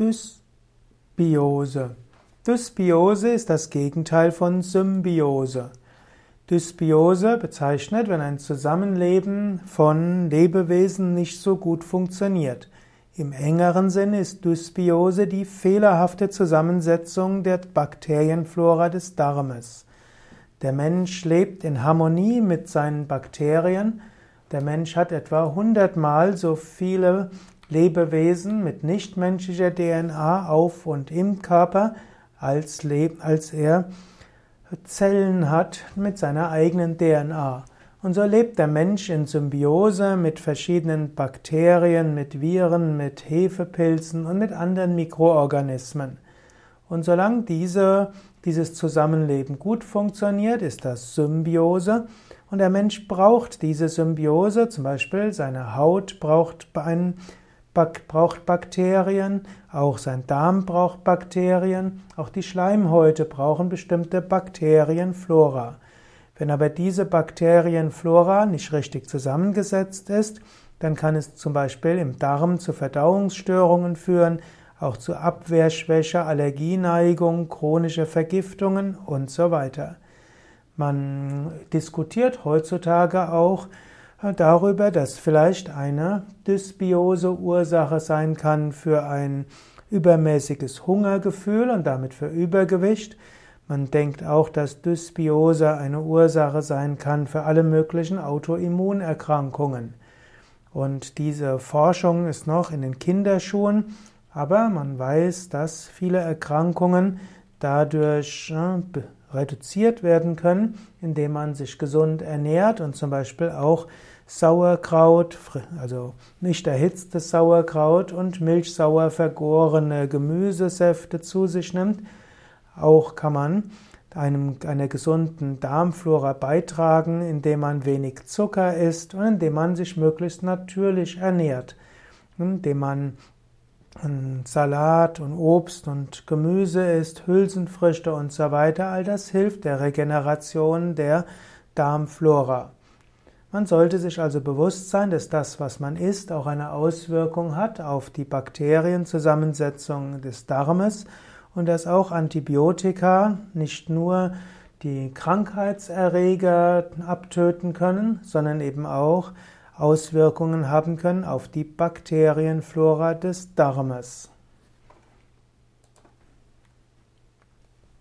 Dysbiose. Dysbiose ist das Gegenteil von Symbiose. Dysbiose bezeichnet, wenn ein Zusammenleben von Lebewesen nicht so gut funktioniert. Im engeren Sinne ist Dysbiose die fehlerhafte Zusammensetzung der Bakterienflora des Darmes. Der Mensch lebt in Harmonie mit seinen Bakterien. Der Mensch hat etwa hundertmal so viele Lebewesen mit nichtmenschlicher DNA auf und im Körper, als, als er Zellen hat mit seiner eigenen DNA. Und so lebt der Mensch in Symbiose mit verschiedenen Bakterien, mit Viren, mit Hefepilzen und mit anderen Mikroorganismen. Und solange diese, dieses Zusammenleben gut funktioniert, ist das Symbiose. Und der Mensch braucht diese Symbiose, zum Beispiel seine Haut braucht einen braucht Bakterien, auch sein Darm braucht Bakterien, auch die Schleimhäute brauchen bestimmte Bakterienflora. Wenn aber diese Bakterienflora nicht richtig zusammengesetzt ist, dann kann es zum Beispiel im Darm zu Verdauungsstörungen führen, auch zu Abwehrschwäche, Allergieneigung, chronische Vergiftungen und so weiter. Man diskutiert heutzutage auch darüber, dass vielleicht eine Dysbiose Ursache sein kann für ein übermäßiges Hungergefühl und damit für Übergewicht. Man denkt auch, dass Dysbiose eine Ursache sein kann für alle möglichen Autoimmunerkrankungen. Und diese Forschung ist noch in den Kinderschuhen, aber man weiß, dass viele Erkrankungen dadurch reduziert werden können, indem man sich gesund ernährt und zum Beispiel auch Sauerkraut, also nicht erhitztes Sauerkraut und milchsauer vergorene Gemüsesäfte zu sich nimmt. Auch kann man einem, einer gesunden Darmflora beitragen, indem man wenig Zucker isst und indem man sich möglichst natürlich ernährt, indem man Salat und Obst und Gemüse isst, Hülsenfrüchte und so weiter. All das hilft der Regeneration der Darmflora. Man sollte sich also bewusst sein, dass das, was man isst, auch eine Auswirkung hat auf die Bakterienzusammensetzung des Darmes und dass auch Antibiotika nicht nur die Krankheitserreger abtöten können, sondern eben auch Auswirkungen haben können auf die Bakterienflora des Darmes.